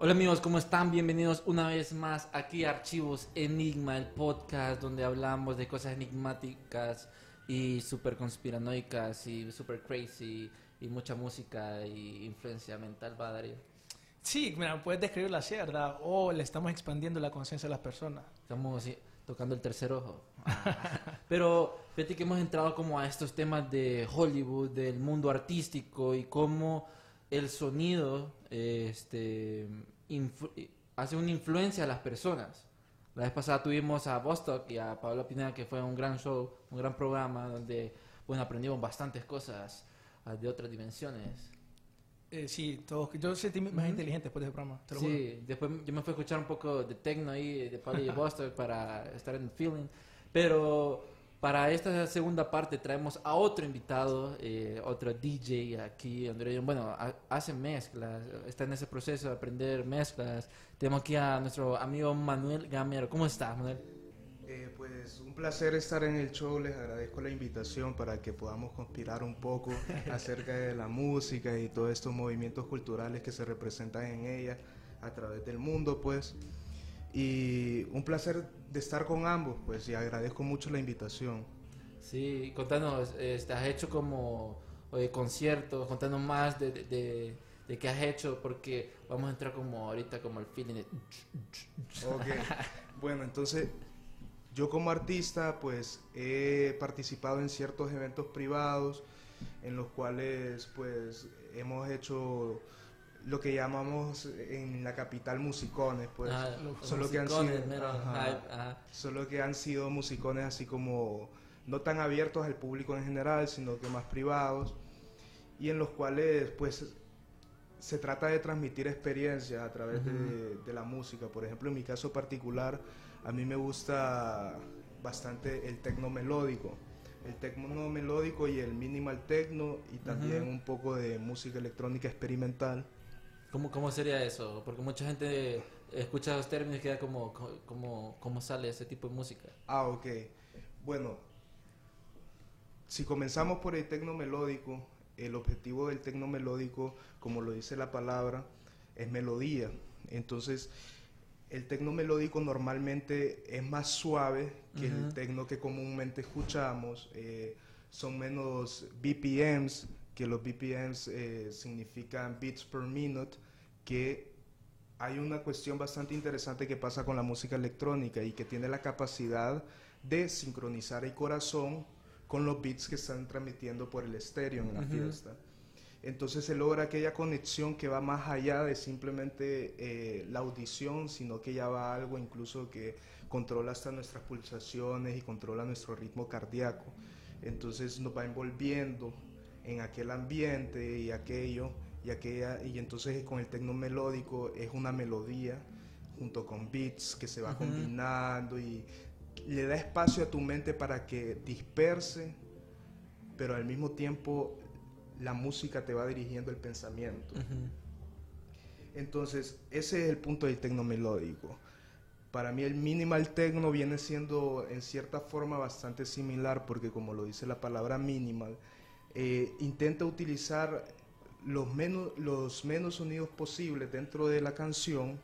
Hola amigos, ¿cómo están? Bienvenidos una vez más aquí a Archivos Enigma, el podcast donde hablamos de cosas enigmáticas y super conspiranoicas y super crazy y mucha música y influencia mental, ¿va Darío? Sí, mira, puedes describirlo así, ¿verdad? O le estamos expandiendo la conciencia de las personas. Estamos tocando el tercer ojo. Pero fíjate que hemos entrado como a estos temas de Hollywood, del mundo artístico y cómo el sonido este, hace una influencia a las personas. La vez pasada tuvimos a Bostock y a Pablo Pineda, que fue un gran show, un gran programa donde bueno, aprendimos bastantes cosas ah, de otras dimensiones. Eh, sí, todos, yo sentí más Ujú. inteligente después del programa, te lo juro. Sí, después yo me fui a escuchar un poco de techno ahí, de Pablo y Bostock para estar en el feeling. Pero para esta segunda parte traemos a otro invitado, eh, otro DJ aquí, hondureño. Bueno, ha- hace mezclas, está en ese proceso de aprender mezclas. Tenemos aquí a nuestro amigo Manuel Gamero. ¿Cómo estás, Manuel? Eh, pues un placer estar en el show, les agradezco la invitación para que podamos conspirar un poco acerca de la música y todos estos movimientos culturales que se representan en ella a través del mundo, pues. Y un placer de estar con ambos, pues, y agradezco mucho la invitación. Sí, contanos, este, has hecho como eh, conciertos, contanos más de, de, de- de qué has hecho, porque vamos a entrar como ahorita como el feeling de... Ok, bueno, entonces yo como artista pues he participado en ciertos eventos privados en los cuales pues hemos hecho lo que llamamos en la capital musicones, pues Ah, los solo que han sido, mero ajá, solo que han sido musicones así como no tan abiertos al público en general, sino que más privados y en los cuales pues se trata de transmitir experiencias a través de, de la música. Por ejemplo, en mi caso particular, a mí me gusta bastante el tecno melódico. El tecno melódico y el minimal techno y también un poco de música electrónica experimental. ¿Cómo, ¿Cómo sería eso? Porque mucha gente escucha los términos y queda como, como, ¿cómo sale ese tipo de música? Ah, ok. Bueno, si comenzamos por el tecno melódico, el objetivo del tecno melódico, como lo dice la palabra, es melodía. Entonces, el tecno melódico normalmente es más suave que el Ujú. tecno que comúnmente escuchamos. eh, son menos BPMs, que los BPMs eh, significan beats per minute, que hay una cuestión bastante interesante que pasa con la música electrónica y que tiene la capacidad de sincronizar el corazón con los beats que están transmitiendo por el estéreo en la Ujú. fiesta. Entonces se logra aquella conexión que va más allá de simplemente eh, la audición, sino que ya va a algo incluso que controla hasta nuestras pulsaciones y controla nuestro ritmo cardíaco. Entonces nos va envolviendo en aquel ambiente y aquello y aquella y entonces con el tecno melódico es una melodía junto con beats que se va combinando y le da espacio a tu mente para que disperse pero al mismo tiempo la música te va dirigiendo el pensamiento. Entonces ese es el punto del tecno melódico. Para mí el minimal techno viene siendo en cierta forma bastante similar porque como lo dice la palabra minimal, eh, intenta utilizar los menos, los menos sonidos posibles dentro de la canción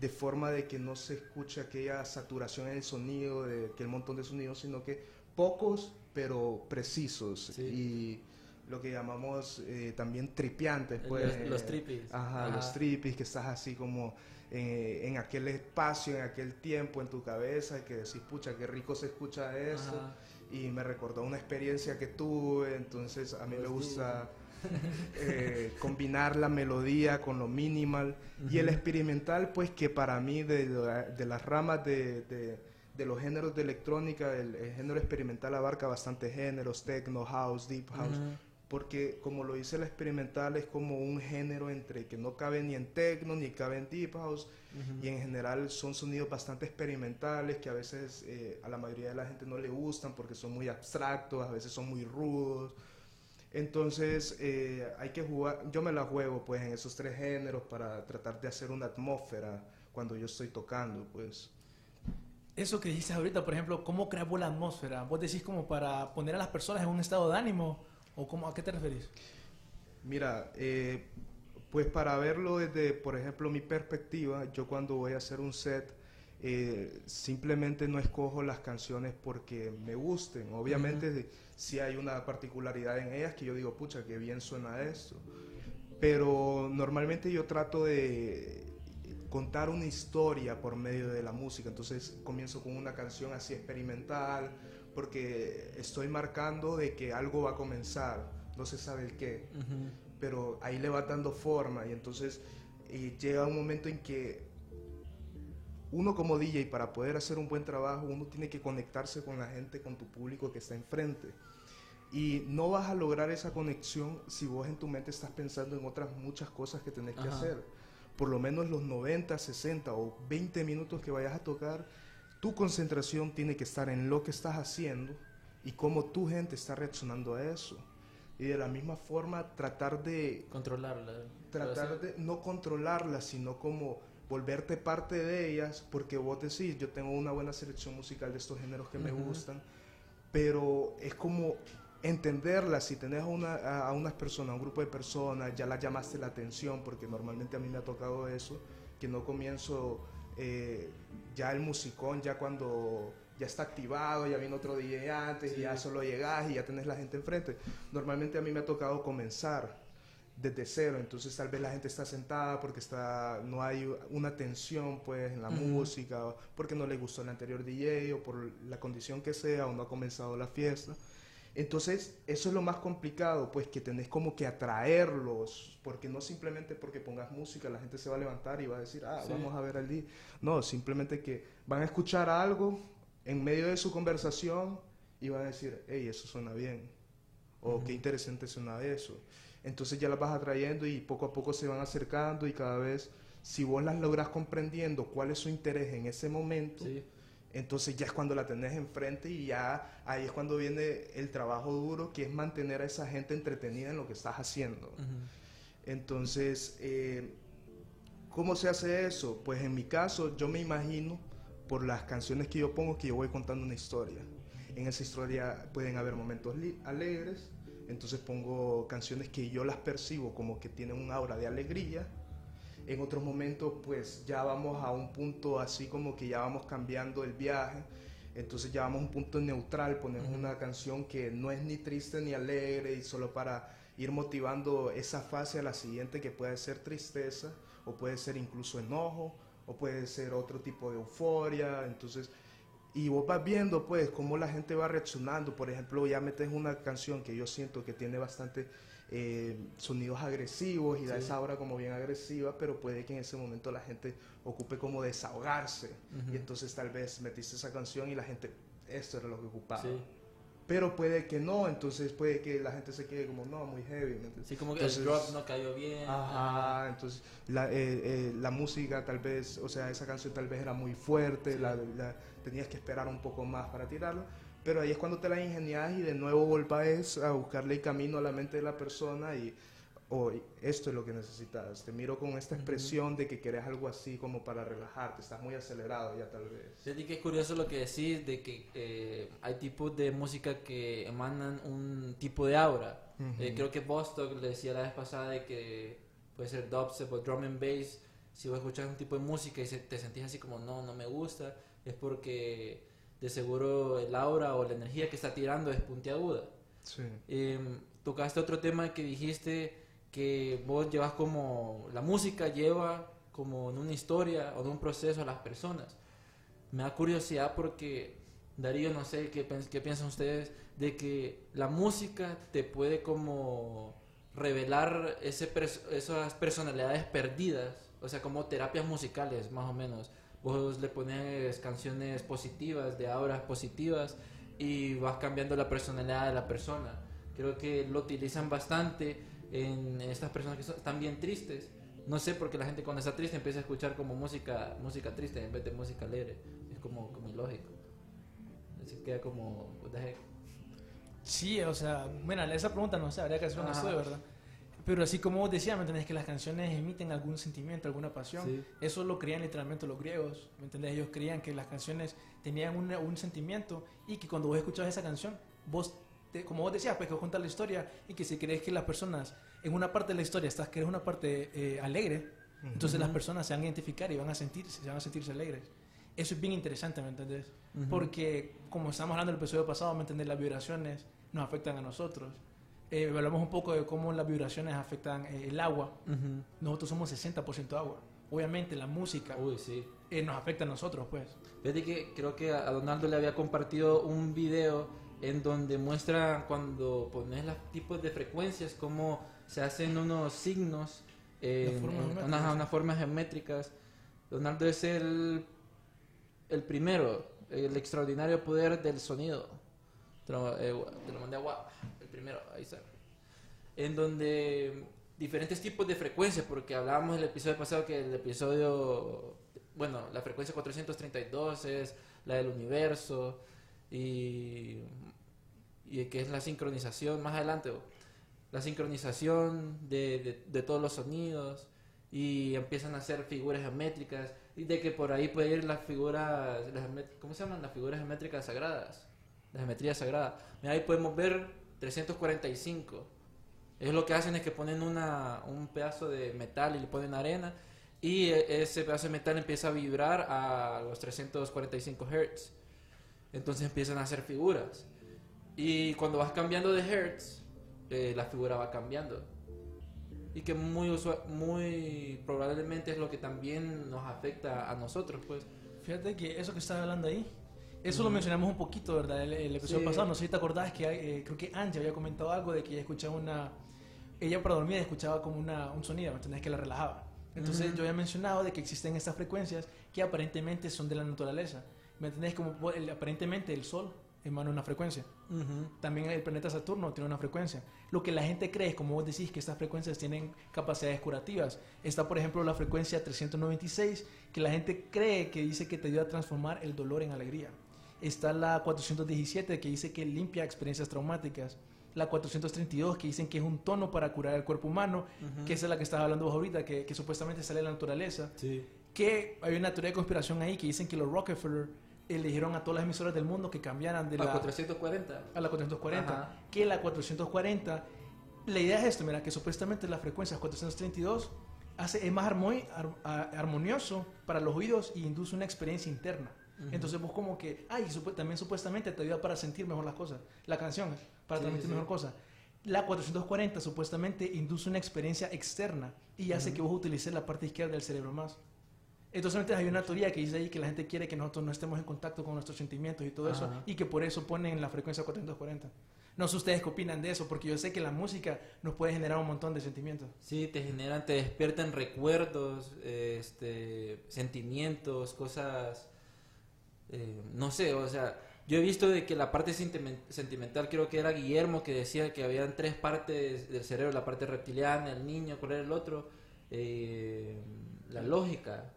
de forma de que no se escuche aquella saturación en el sonido, de aquel montón de sonidos, sino que pocos pero precisos Sí. y lo que llamamos eh, también tripiantes, Los- pues. los trippies. Ajá, Ajá. los trippies, que estás así como eh, en aquel espacio, en aquel tiempo en tu cabeza, y que decís, pucha, qué rico se escucha. Ajá. Y me recordó una experiencia que tuve, entonces a mí me gusta eh, combinar la melodía con lo minimal. Y el experimental, pues que para mí de, la- de las ramas de, de- de los géneros de electrónica, el, el género experimental abarca bastantes géneros, techno, house, deep house. Porque como lo dice la experimental, es como un género entre que no cabe ni en techno ni cabe en deep house. Y en general son sonidos bastante experimentales que a veces eh, a la mayoría de la gente no le gustan porque son muy abstractos, a veces son muy rudos. Entonces eh, hay que jugar, yo me la juego pues en esos tres géneros para tratar de hacer una atmósfera cuando yo estoy tocando pues. Eso que dijiste ahorita, por ejemplo, ¿cómo creas la atmósfera? ¿Vos decís como para poner a las personas en un estado de ánimo? ¿O cómo, a qué te referís? Mira, eh, pues para verlo desde, por ejemplo, mi perspectiva, yo cuando voy a hacer un set, eh, simplemente no escojo las canciones porque me gusten. Obviamente, si hay una particularidad en ellas que yo digo, pucha, qué bien suena esto. Pero normalmente yo trato de contar una historia por medio de la música. Entonces comienzo con una canción así experimental, porque estoy marcando de que algo va a comenzar, no se sabe el qué, Ujú. pero ahí le va dando forma y entonces eh, llega un momento en que uno como DJ para poder hacer un buen trabajo, uno tiene que conectarse con la gente, con tu público que está enfrente. Y no vas a lograr esa conexión si vos en tu mente estás pensando en otras muchas cosas que tenés que Ajá. hacer. Por lo menos los 90, 60 o 20 minutos que vayas a tocar, tu concentración tiene que estar en lo que estás haciendo y cómo tu gente está reaccionando a eso. Y de la misma forma tratar de Controlarla. tratar de no controlarlas, sino como volverte parte de ellas, porque vos decís, yo tengo una buena selección musical de estos géneros que me gustan, pero es como entenderlas, si tenés a, una, a, a unas personas, a un grupo de personas, ya las llamaste la atención, porque normalmente a mí me ha tocado eso, que no comienzo eh, ya el musicón, ya cuando ya está activado, ya vino otro DJ antes, y ya solo llegás y ya tenés la gente enfrente. Normalmente a mí me ha tocado comenzar desde cero, entonces tal vez la gente está sentada porque está, no hay una tensión pues en la música, porque no le gustó el anterior DJ o por la condición que sea o no ha comenzado la fiesta. Entonces, eso es lo más complicado, pues que tenés como que atraerlos, porque no simplemente porque pongas música la gente se va a levantar y va a decir, ah, Sí. vamos a ver al día. No, simplemente que van a escuchar algo en medio de su conversación y van a decir, hey, eso suena bien, o qué interesante suena eso. Entonces ya las vas atrayendo y poco a poco se van acercando y cada vez, si vos las logras comprendiendo cuál es su interés en ese momento, Sí. Entonces ya es cuando la tenés enfrente y ya ahí es cuando viene el trabajo duro, que es mantener a esa gente entretenida en lo que estás haciendo. Entonces, eh, ¿cómo se hace eso? Pues en mi caso, yo me imagino por las canciones que yo pongo que yo voy contando una historia. En esa historia pueden haber momentos alegres, entonces pongo canciones que yo las percibo como que tienen un aura de alegría. En otros momentos, pues ya vamos a un punto así como que ya vamos cambiando el viaje. Entonces ya vamos a un punto neutral, ponemos una canción que no es ni triste ni alegre y solo para ir motivando esa fase a la siguiente que puede ser tristeza o puede ser incluso enojo o puede ser otro tipo de euforia. Entonces, y vos vas viendo pues cómo la gente va reaccionando. Por ejemplo, ya metes una canción que yo siento que tiene bastante eh, sonidos agresivos y da Sí. esa aura como bien agresiva, pero puede que en ese momento la gente ocupe como desahogarse. Y entonces tal vez metiste esa canción y la gente, esto era lo que ocupaba. Sí. Pero puede que no, entonces puede que la gente se quede como, no, muy heavy. Sí, como que Entonces- el drop no cayó bien. Ajá, entonces la, eh, eh, la música tal vez, o sea, esa canción tal vez era muy fuerte, la, la- tenías que esperar un poco más para tirarla, pero ahí es cuando te la ingenias y de nuevo volvás a buscarle el camino a la mente de la persona y, hoy esto es lo que necesitas, te miro con esta expresión de que querés algo así como para relajarte, estás muy acelerado ya tal vez. Fíjate que es curioso lo que decís de que eh, hay tipos de música que emanan un tipo de aura. Eh, creo que Bostock le decía la vez pasada de que puede ser dubstep o drum and bass. Si vos escuchas un tipo de música y se- te sentís así como no, no me gusta, es porque de seguro el aura o la energía que está tirando es puntiaguda. Sí. Eh, tocaste otro tema que dijiste que vos llevas como la música lleva como en una historia o en un proceso a las personas. Me da curiosidad porque Darío, no sé qué, qué piensan ustedes de que la música te puede como revelar ese pers- esas personalidades perdidas, o sea, como terapias musicales más o menos. Vos le pones canciones positivas, de auras positivas y vas cambiando la personalidad de la persona. Creo que lo utilizan bastante en, en estas personas que son- están bien tristes. No sé, porque la gente cuando está triste empieza a escuchar como música música triste en vez de música alegre. Es como, como ilógico. Así queda como, what the heck. Sí, o sea, bueno, esa pregunta no sé, habría que hacer un Ajá. estudio, ¿verdad? Pero así como vos decías, ¿me entendés? Que las canciones emiten algún sentimiento, alguna pasión. Sí. Eso lo creían literalmente los griegos, ¿me entendés? Ellos creían que las canciones tenían un, un sentimiento y que cuando vos escuchabas esa canción, vos, te- como vos decías, pues que contás la historia y que si crees que las personas en una parte de la historia estás que es una parte eh, alegre, entonces las personas se van a identificar y van a sentirse, se van a sentirse alegres. Eso es bien interesante, ¿me entendés? Ujú. Porque, como estamos hablando del episodio pasado, ¿me entendés? Las vibraciones nos afectan a nosotros. Eh, hablamos un poco de cómo las vibraciones afectan eh, el agua. Ujú. Nosotros somos 60% agua. Obviamente la música Uy, sí. eh, nos afecta a nosotros, pues. Fíjate que creo que a Donaldo le había compartido un video en donde muestra cuando pones los tipos de frecuencias, cómo se hacen unos signos, en- Las formas en unas, unas formas geométricas. Donaldo es el, el primero, el extraordinario poder del sonido. Te lo, eh, te lo mandé a WhatsApp, primero, ahí está. En donde diferentes tipos de frecuencias, porque hablábamos el episodio pasado que el episodio, bueno, la frecuencia 432 es la del universo y, y que es la sincronización, más adelante, la sincronización de, de, de todos los sonidos y empiezan a hacer figuras geométricas y de que por ahí puede ir las figuras, las ¿cómo se llaman? Las figuras geométricas sagradas, la geometría sagrada. Ahí podemos ver 345. Ellos lo que hacen es que ponen una, un pedazo de metal y le ponen arena y e- ese pedazo de metal empieza a vibrar a los 345 Hz. Entonces empiezan a hacer figuras. Y cuando vas cambiando de Hertz, eh, la figura va cambiando. Y que muy, muy probablemente es lo que también nos afecta a nosotros, pues. Fíjate que eso que estaba hablando ahí, eso lo mencionamos un poquito, ¿verdad? El, el episodio Sí. pasado, no sé si te acordás que eh, creo que Angie había comentado algo de que ella escuchaba una... Ella para dormir escuchaba como una, un sonido, ¿me entendés? Que la relajaba. Entonces Ujú. yo había mencionado de que existen estas frecuencias que aparentemente son de la naturaleza. ¿Me entendés? Como el- aparentemente el Sol emana una frecuencia. También el planeta Saturno tiene una frecuencia. Lo que la gente cree es, como vos decís, que estas frecuencias tienen capacidades curativas. Está, por ejemplo, la frecuencia 396, que la gente cree que dice que te ayuda a transformar el dolor en alegría. Está la 417, que dice que limpia experiencias traumáticas. La 432, que dicen que es un tono para curar el cuerpo humano, que esa es la que estás hablando vos ahorita, que, que supuestamente sale de la naturaleza Sí. que hay una teoría de conspiración ahí que dicen que los Rockefeller eligieron a todas las emisoras del mundo que cambiaran de A la 440. a la 440, Ajá. que la 440, la idea es esto, mira, que supuestamente las frecuencias 432 hace, es más armonioso para los oídos y induce una experiencia interna. Entonces vos como que, ay, también supuestamente te ayuda para sentir mejor las cosas, la canción, para Sí, transmitir sí, mejor cosas. La 440 supuestamente induce una experiencia externa y hace que vos utilices la parte izquierda del cerebro más. Entonces hay una teoría que dice ahí que la gente quiere que nosotros no estemos en contacto con nuestros sentimientos y todo eso y que por eso ponen la frecuencia 440. No sé ustedes qué opinan de eso, porque yo sé que la música nos puede generar un montón de sentimientos. Sí, te generan, te despiertan recuerdos, este, sentimientos, cosas, eh, no sé, o sea, yo he visto de que la parte sentimen- sentimental, creo que era Guillermo que decía que habían tres partes del cerebro, la parte reptiliana, el niño, ¿cuál era el otro? Eh, la lógica.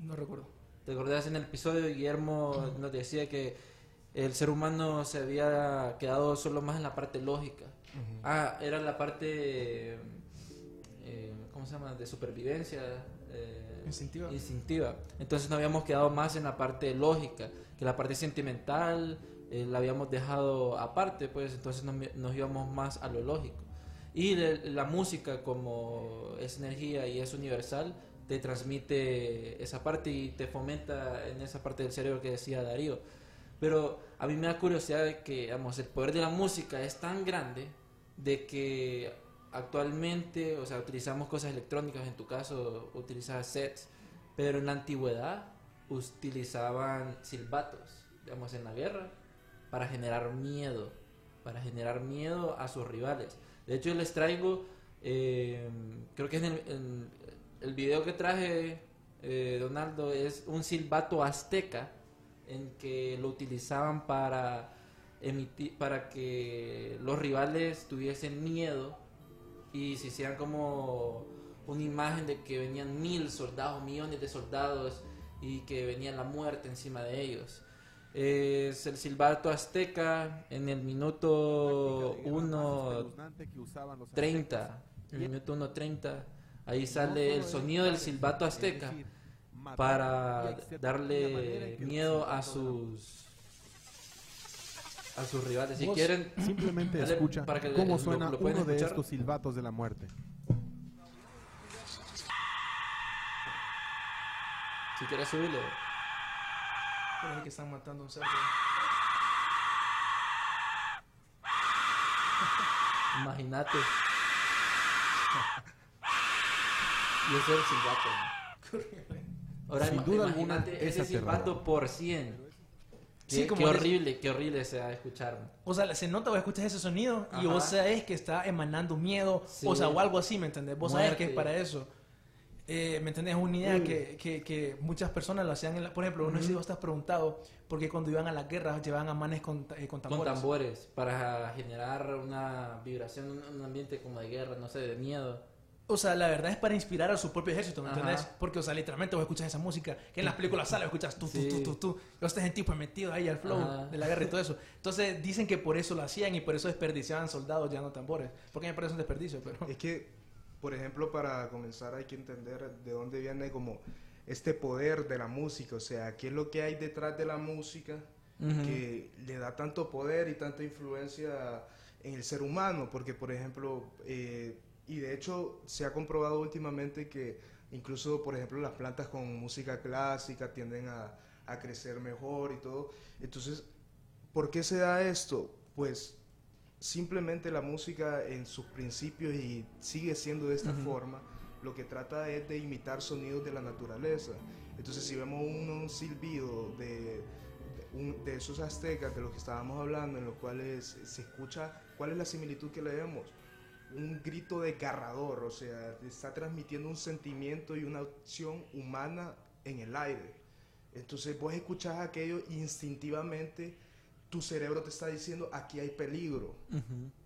No recuerdo. ¿Te acordás en el episodio Guillermo nos decía que el ser humano se había quedado solo más en la parte lógica? Ah, era la parte, eh, ¿cómo se llama? De supervivencia. eh, Instintiva. Entonces nos habíamos quedado más en la parte lógica, que la parte sentimental eh, la habíamos dejado aparte, pues entonces nos, íbamos más a lo lógico. Y la música como es energía y es universal, te transmite esa parte y te fomenta en esa parte del cerebro que decía Darío. Pero a mí me da curiosidad que, digamos, el poder de la música es tan grande de que actualmente, o sea, utilizamos cosas electrónicas, en tu caso utilizas sets, pero en la antigüedad utilizaban silbatos, digamos, en la guerra, para generar miedo, para generar miedo a sus rivales. De hecho, les traigo, eh, creo que en el, en el video que traje, eh, Donaldo, es un silbato azteca en que lo utilizaban para emitir, para que los rivales tuviesen miedo y se hicieran como una imagen de que venían mil soldados, millones de soldados y que venía la muerte encima de ellos. Es el silbato azteca en el minuto 1.30. En el minuto 1.30. Ahí sale el sonido del silbato azteca para darle miedo a sus a sus rivales. Si Vos quieren, simplemente dale escucha para que cómo lo- suena lo pueden uno de escuchar. estos silbatos de la muerte. Si quieres subirle. Parece que están matando a un cerdo. Imagínate. y ese es el silbato. Ahora Sin duda alguna, ese silbato por 100. Sí, Qué, como qué horrible, qué horrible sea escuchar. O sea, se nota, vos escuchas ese sonido y Ajá. vos sabés que está emanando miedo, Sí. o sea, o algo así, ¿me entendés? Vos sabés que es Muerte. para eso. Eh, ¿Me entendés? Es una idea que, que, que muchas personas lo hacían. En la- por ejemplo, no sé si vos te has preguntado, porque cuando iban a las guerras llevaban a manes con, eh, con Con tambores. tambores para generar una vibración, un ambiente como de guerra, no sé, de miedo. O sea, la verdad es para inspirar a su propio ejército, ¿me entendés? Porque, o sea, literalmente vos escuchas esa música, que en las películas sale, escuchas tú, tú, Sí. tú, tú, tú, y vos estás en tipo metido ahí al flow Ajá. de la guerra y todo eso. Entonces, dicen que por eso lo hacían y por eso desperdiciaban soldados ya no tambores. Porque me parece un desperdicio, pero... Es que, por ejemplo, para comenzar hay que entender de dónde viene como este poder de la música, o sea, qué es lo que hay detrás de la música que le da tanto poder y tanta influencia en el ser humano, porque, por ejemplo, eh, y de hecho se ha comprobado últimamente que incluso, por ejemplo, las plantas con música clásica tienden a, a crecer mejor y todo. Entonces, ¿por qué se da esto? Pues simplemente la música en sus principios y sigue siendo de esta forma, lo que trata es de imitar sonidos de la naturaleza. Entonces, si vemos un, un silbido de, de, un- de esos aztecas de los que estábamos hablando, en los cuales se escucha, ¿cuál es la similitud que le vemos? Un grito desgarrador, o sea, está transmitiendo un sentimiento y una acción humana en el aire. Entonces vos escuchás aquello y instintivamente tu cerebro te está diciendo aquí hay peligro,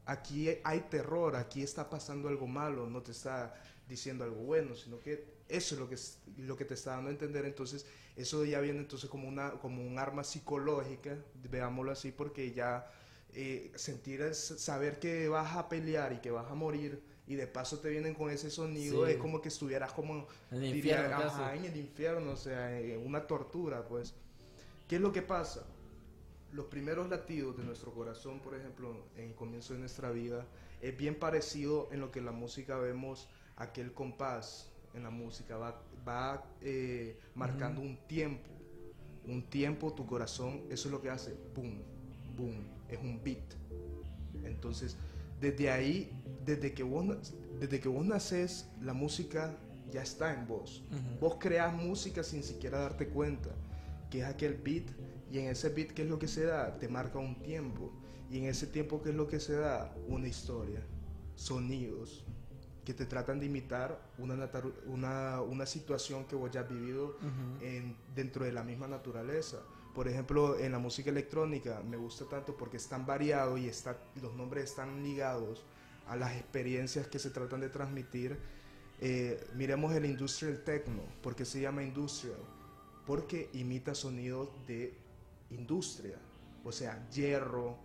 aquí hay terror, aquí está pasando algo malo, no te está diciendo algo bueno, sino que eso es lo que, es- lo que te está dando a entender. Entonces eso ya viene entonces como, una, como un arma psicológica, veámoslo así, porque ya eh, sentir, saber que vas a pelear y que vas a morir y de paso te vienen con ese sonido, Sí. es como que estuvieras como En el diría, infierno casi. ajá, en el infierno, o sea, eh, una tortura, pues. ¿Qué es lo que pasa? Los primeros latidos de nuestro corazón, por ejemplo, en el comienzo de nuestra vida, es bien parecido en lo que en la música vemos aquel compás en la música, va, va eh, marcando un tiempo, un tiempo, tu corazón, eso es lo que hace, boom, boom, es un beat. Entonces, desde ahí, desde que vos, desde que vos naces, la música ya está en vos. Vos creas música sin siquiera darte cuenta, que es aquel beat, y en ese beat, ¿qué es lo que se da? Te marca un tiempo. Y en ese tiempo, ¿qué es lo que se da? Una historia, sonidos, que te tratan de imitar una, una situación que vos ya has vivido en- dentro de la misma naturaleza. Por ejemplo, en la música electrónica me gusta tanto porque es tan variado y está, los nombres están ligados a las experiencias que se tratan de transmitir. Eh, miremos el industrial techno. ¿Por qué se llama industrial? Porque imita sonidos de industria. O sea, hierro,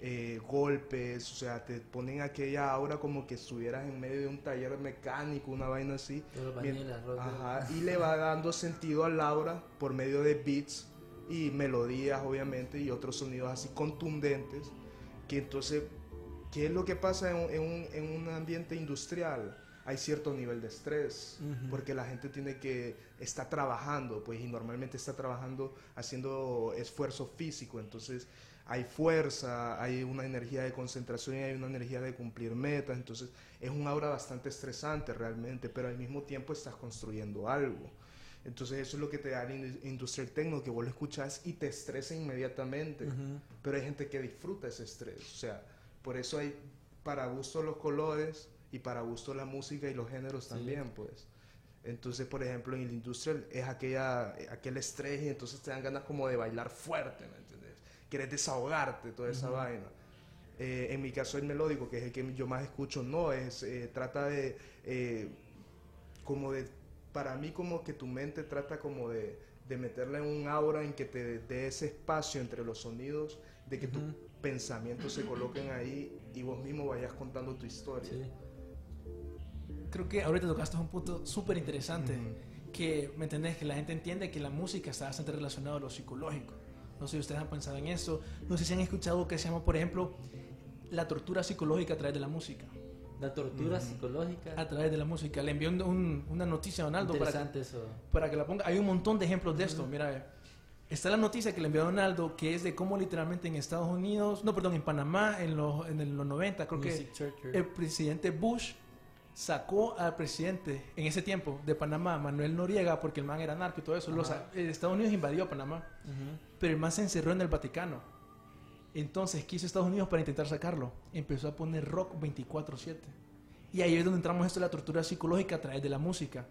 eh, golpes, o sea, te ponen aquella aura como que estuvieras en medio de un taller mecánico, una vaina así. De los Mien- vanilas, los de- Ajá, y le va dando sentido al aura por medio de beats y melodías, obviamente, y otros sonidos así contundentes. Que entonces, ¿qué es lo que pasa en, un- en un, en un ambiente industrial? hay cierto nivel de estrés, Ujú. porque la gente tiene que, está trabajando, pues, y normalmente está trabajando haciendo esfuerzo físico, entonces hay fuerza, hay una energía de concentración y hay una energía de cumplir metas, entonces es un aura bastante estresante realmente, pero al mismo tiempo estás construyendo algo. Entonces eso es lo que te da el in- industrial techno, que vos lo escuchas y te estresa inmediatamente. Ujú. Pero hay gente que disfruta ese estrés. O sea, por eso hay para gusto los colores y para gusto la música y los géneros también, pues. Entonces, por ejemplo, en el industrial es aquella, aquel estrés y entonces te dan ganas como de bailar fuerte, ¿me entiendes? Quieres desahogarte, toda esa vaina. Eh, en mi caso el melódico, que es el que yo más escucho, no, es, eh, trata de, eh, como de, para mí como que tu mente trata como de, de meterla en un aura en que te dé ese espacio entre los sonidos, de que tus pensamientos se coloquen ahí y vos mismo vayas contando tu historia. Sí. Creo que ahorita tocaste un punto súper interesante. Que, ¿me entendés? Que la gente entiende que la música está bastante relacionada a lo psicológico. No sé si ustedes han pensado en eso. No sé si han escuchado que se llama, por ejemplo, la tortura psicológica a través de la música. La tortura psicológica. A través de la música. Le envió un- un- una noticia a Donaldo para que, Interesante eso. para que la ponga. Hay un montón de ejemplos de esto. Mira, ve. está la noticia que le envió a Donaldo, que es de cómo literalmente en Estados Unidos, no, perdón, en Panamá, en los, en los 90, creo que Music Torture. el presidente Bush sacó al presidente en ese tiempo de Panamá, Manuel Noriega, porque el man era narco y todo eso. Los, Estados Unidos invadió Panamá, pero el man se encerró en el Vaticano. Entonces, ¿qué hizo Estados Unidos para intentar sacarlo? Empezó a poner rock 24/7. Y ahí es donde entramos esto de la tortura psicológica a través de la música.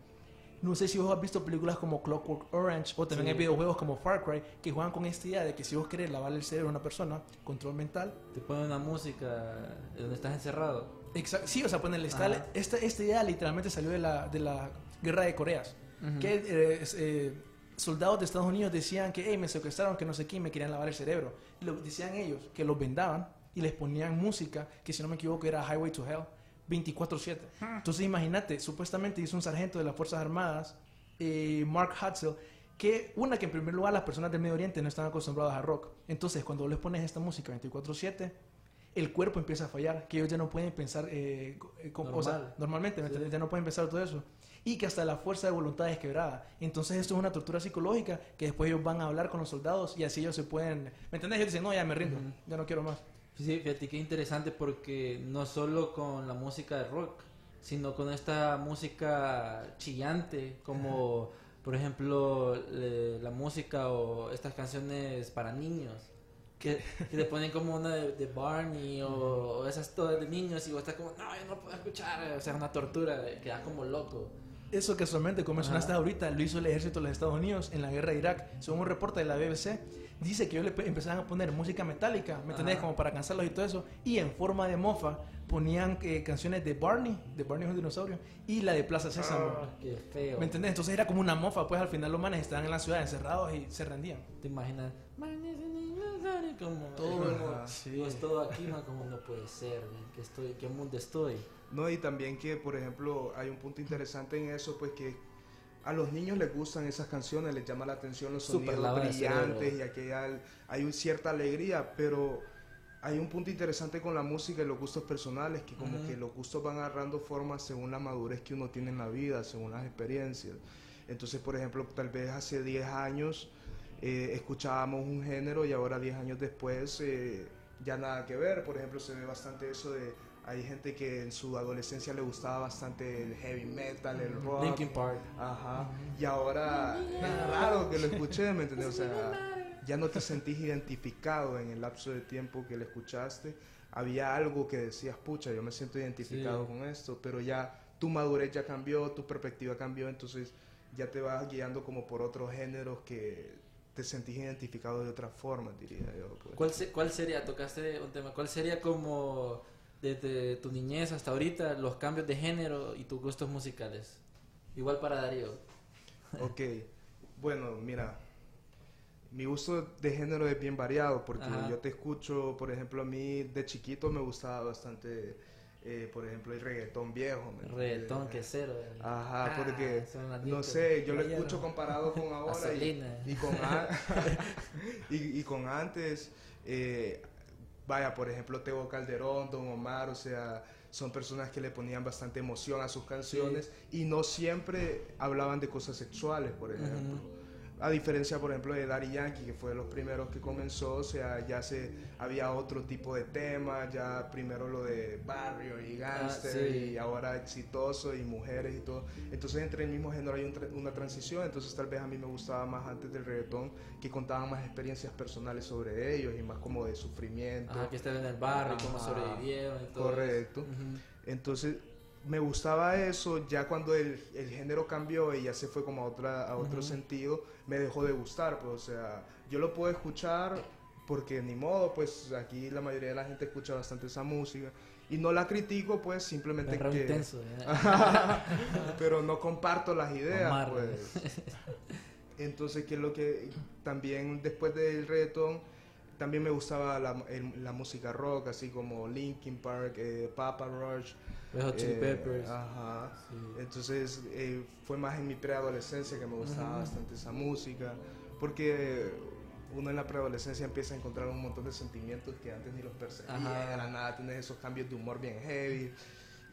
No sé si vos has visto películas como Clockwork Orange o también Sí. hay videojuegos como Far Cry que juegan con esta idea de que si vos querés lavarle el cerebro a una persona, control mental, Te ponen una música donde estás encerrado. Exacto. Sí, o sea, ponerle esta, esta, idea literalmente salió de la, de la guerra de Coreas. Que eh, es, eh, soldados de Estados Unidos decían que hey, me secuestraron, que no sé qué, y me querían lavar el cerebro. Y lo, decían ellos que los vendaban y les ponían música, que si no me equivoco era Highway to Hell, 24-7. Entonces imagínate, supuestamente hizo un sargento de las Fuerzas Armadas, eh, Mark Hutzel, que una que en primer lugar las personas del Medio Oriente no están acostumbradas a rock. Entonces cuando les pones esta música 24-7, el cuerpo empieza a fallar, que ellos ya no pueden pensar eh, eh, con- o sea, Normal. normalmente, ¿me Sí. ya no pueden pensar todo eso. Y que hasta la fuerza de voluntad es quebrada. Entonces esto es una tortura psicológica que después ellos van a hablar con los soldados y así ellos se pueden... ¿Me entiendes? Ellos dicen, no, ya me rindo, Ujú. ya no quiero más. Sí, fíjate que interesante porque no solo con la música de rock, sino con esta música chillante, como por ejemplo le- la música o estas canciones para niños, que, que te ponen como una de, de Barney o, o esas todas de niños y vos estás como, no, yo no puedo escuchar, o sea, una tortura, quedas como loco. Eso casualmente, como mencionaste ahorita, lo hizo el ejército de los Estados Unidos en la guerra de Irak. Según un reporte de la BBC, dice que ellos le pe- empezaban a poner música metálica, ¿me entendés? Como para cansarlos y todo eso. Y en forma de mofa ponían eh, canciones de Barney, de Barney es un dinosaurio, y la de Plaza Sésamo. Ah, qué feo. ¿Me entendés? Entonces era como una mofa, pues al final los manes estaban en la ciudad encerrados y se rendían. ¿Te imaginas? Como, Todo, ajá. sí. Pues todo aquí, man, como no puede ser, man, que estoy, qué mundo estoy. No, y también que, por ejemplo, hay un punto interesante en eso, pues que a los niños les gustan esas canciones, les llama la atención los sonidos brillantes y aquella, hay un- cierta alegría, pero hay un punto interesante con la música y los gustos personales, que como que los gustos van agarrando forma según la madurez que uno tiene en la vida, según las experiencias. Entonces, por ejemplo, tal vez hace 10 años eh, escuchábamos un género y ahora 10 años después eh, ya nada que ver. Por ejemplo, se ve bastante eso de... Hay gente que en su adolescencia le gustaba bastante el heavy metal, el rock. Linkin Park. Ajá. Y ahora es raro que lo escuché, ¿me entiendes? O sea, ya no te sentís identificado en el lapso de tiempo que lo escuchaste. Había algo que decías, pucha, yo me siento identificado Sí. con esto, pero ya tu madurez ya cambió, tu perspectiva cambió, entonces ya te vas guiando como por otros géneros que te sentís identificado de otra forma, diría yo. pues. ¿Cuál, se- ¿Cuál sería, tocaste un tema, cuál sería como desde tu niñez hasta ahorita los cambios de género y tus gustos musicales? Igual para Darío. Ok, bueno, mira, mi gusto de género es bien variado porque Ajá. yo te escucho, por ejemplo, a mí de chiquito me gustaba bastante, eh, por ejemplo, el reggaetón viejo. ¿me? Reggaetón, que cero. Ajá, Ah, porque no sé, yo lo escucho comparado con ahora y, con, a- y, y con antes. eh, vaya, por ejemplo, Teo Calderón, Don Omar, o sea, son personas que le ponían bastante emoción a sus canciones y no siempre hablaban de cosas sexuales, por ejemplo. A diferencia, por ejemplo, de Daddy Yankee, que fue de los primeros que comenzó, o sea, ya se había otro tipo de temas, ya primero lo de barrio y gangster, Ah, sí. y ahora exitoso y mujeres y todo. Entonces, entre el mismo género hay un tra- una transición, entonces tal vez a mí me gustaba más antes del reggaetón, que contaban más experiencias personales sobre ellos y más como de sufrimiento. Ajá, que estén en el barrio, cómo sobrevivieron y todo. Correcto. eso. Ujú. Entonces me gustaba eso, ya cuando el, el género cambió y ya se fue como a, otra, a otro sentido, me dejó de gustar, pues, o sea, yo lo puedo escuchar porque ni modo, pues aquí la mayoría de la gente escucha bastante esa música y no la critico, pues simplemente Perreo que... intenso. ¿eh? pero no comparto las ideas, Omar. pues. Entonces, que es lo que también después del reggaetón, también me gustaba la, el- la música rock, así como Linkin Park, eh, Papa Roach. Red Hot Chili eh, Peppers. Ajá. Sí. Entonces, eh, fue más en mi preadolescencia que me gustaba bastante esa música, porque uno en la preadolescencia empieza a encontrar un montón de sentimientos que antes ni los percibía, de la nada tienes esos cambios de humor bien heavy.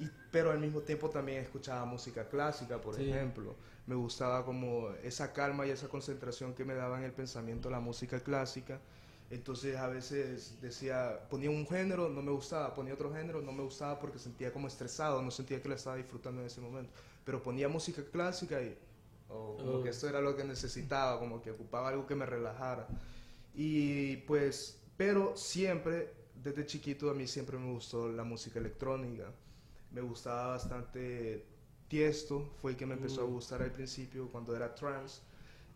Y, pero al mismo tiempo también escuchaba música clásica, por Sí. ejemplo. Me gustaba como esa calma y esa concentración que me daba en el pensamiento la música clásica. Entonces a veces decía, ponía un género, no me gustaba, ponía otro género, no me gustaba porque sentía como estresado, no sentía que la estaba disfrutando en ese momento. Pero ponía música clásica y oh, como Oh. que eso era lo que necesitaba, como que ocupaba algo que me relajara. Y pues, pero siempre, desde chiquito a mí siempre me gustó la música electrónica. Me gustaba bastante Tiesto, fue el que me empezó a Uy. gustar al principio cuando era trans.